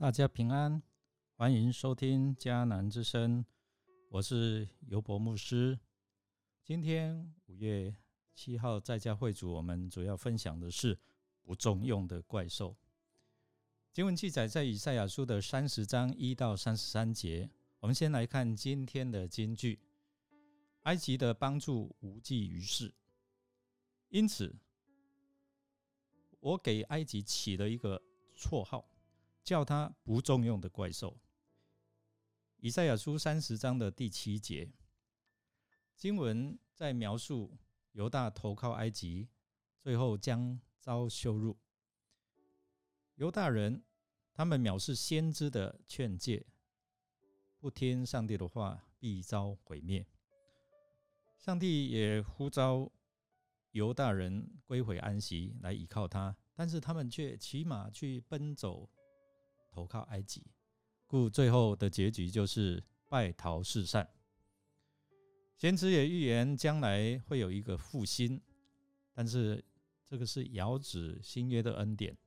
大家平安，欢迎收听迦南之声，我是尤博牧师。今天五月七号在家会主，我们主要分享的是不中用的怪兽。经文记载在以赛亚书的三十章一到三十三节。我们先来看今天的金句：埃及的帮助无济于事，因此我给埃及起了一个绰号。叫他不重用的怪兽。以赛亚书三十章的第七节经文在描述犹大投靠埃及，最后将遭羞辱。犹大人他们藐视先知的劝诫，不听上帝的话，必遭毁灭。上帝也呼召犹大人归回安息，来依靠他，但是他们却骑马去奔走。投靠埃及，故最后的结局就是败逃四散。先知也预言将来会有一个复兴，但是这个是遥指新约的恩典。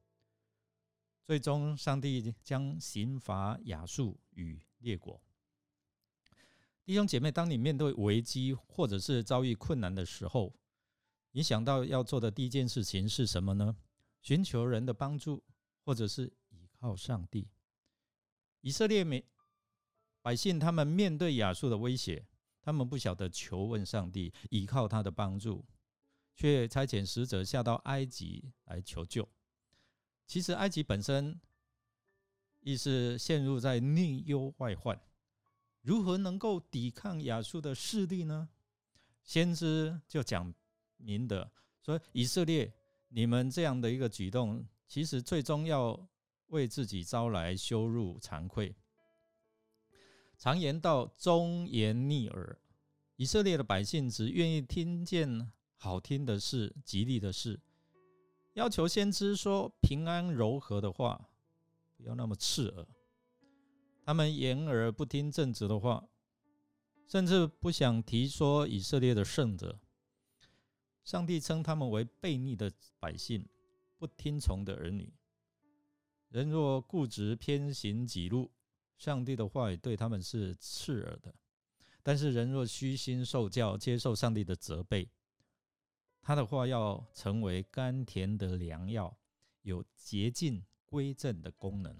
最终，上帝将刑罚亚述与列国。弟兄姐妹，当你面对危机或者是遭遇困难的时候，你想到要做的第一件事情是什么呢？寻求人的帮助，或者是？靠上帝，以色列民百姓他们面对亚述的威胁，他们不晓得求问上帝，依靠他的帮助，却差遣使者下到埃及来求救。其实埃及本身亦是陷入在内忧外患，如何能够抵抗亚述的势力呢？先知就讲明的说：以色列，你们这样的一个举动，其实最终要。为自己招来羞辱、惭愧。常言道：“忠言逆耳。”以色列的百姓只愿意听见好听的事、吉利的事，要求先知说平安柔和的话，不要那么刺耳。他们言而不听正直的话，甚至不想提说以色列的圣者。上帝称他们为悖逆的百姓，不听从的儿女。人若固执偏行己路，上帝的话语对他们是刺耳的；但是人若虚心受教，接受上帝的责备，他的话要成为甘甜的良药，有洁净归正的功能。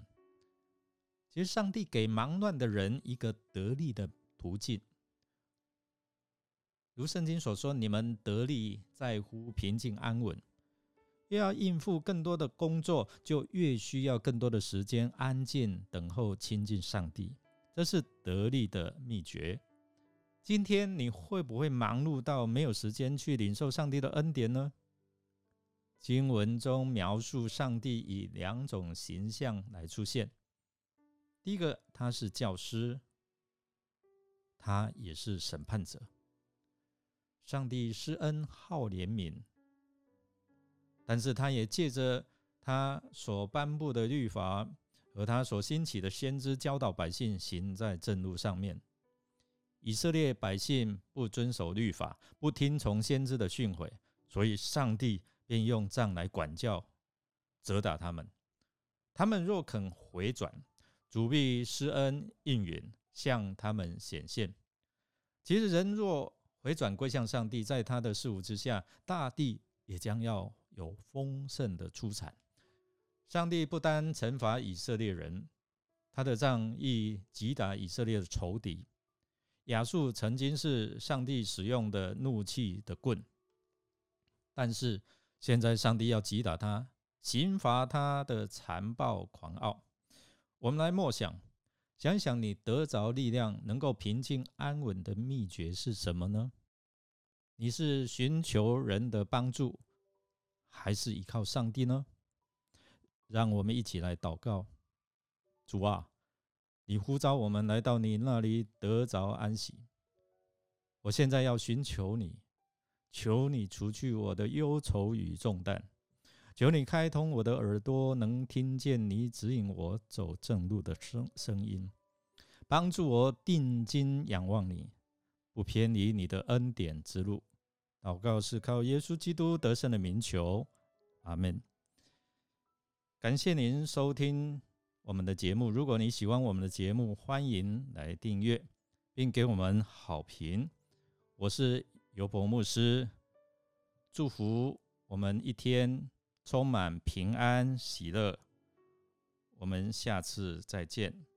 其实，上帝给忙乱的人一个得力的途径，如圣经所说：“你们得力在乎平静安稳。”越要应付更多的工作，就越需要更多的时间安静等候亲近上帝，这是得力的秘诀。今天你会不会忙碌到没有时间去领受上帝的恩典呢？经文中描述上帝以两种形象来出现：第一个，他是教师，他也是审判者。上帝施恩好怜悯。但是他也借着他所颁布的律法和他所兴起的先知教导百姓行在正路上面。以色列百姓不遵守律法，不听从先知的训诲，所以上帝便用杖来管教、责打他们。他们若肯回转，主必施恩应允，向他们显现。其实人若回转归向上帝，在他的事物之下，大地也将要。有丰盛的出产。上帝不单惩罚以色列人，他的仗义击打以色列的仇敌。亚述曾经是上帝使用的怒气的棍，但是现在上帝要击打他，刑罚他的残暴狂傲。我们来默想，想想你得着力量、能够平静安稳的秘诀是什么呢？你是寻求人的帮助？还是依靠上帝呢？让我们一起来祷告。主啊，你呼召我们来到你那里得着安息。我现在要寻求你，求你除去我的忧愁与重担，求你开通我的耳朵，能听见你指引我走正路的声声音，帮助我定睛仰望你，不偏离你的恩典之路。祷告是靠耶稣基督得胜的名求，阿门。感谢您收听我们的节目。如果你喜欢我们的节目，欢迎来订阅，并给我们好评。我是尤博牧师，祝福我们一天充满平安喜乐。我们下次再见。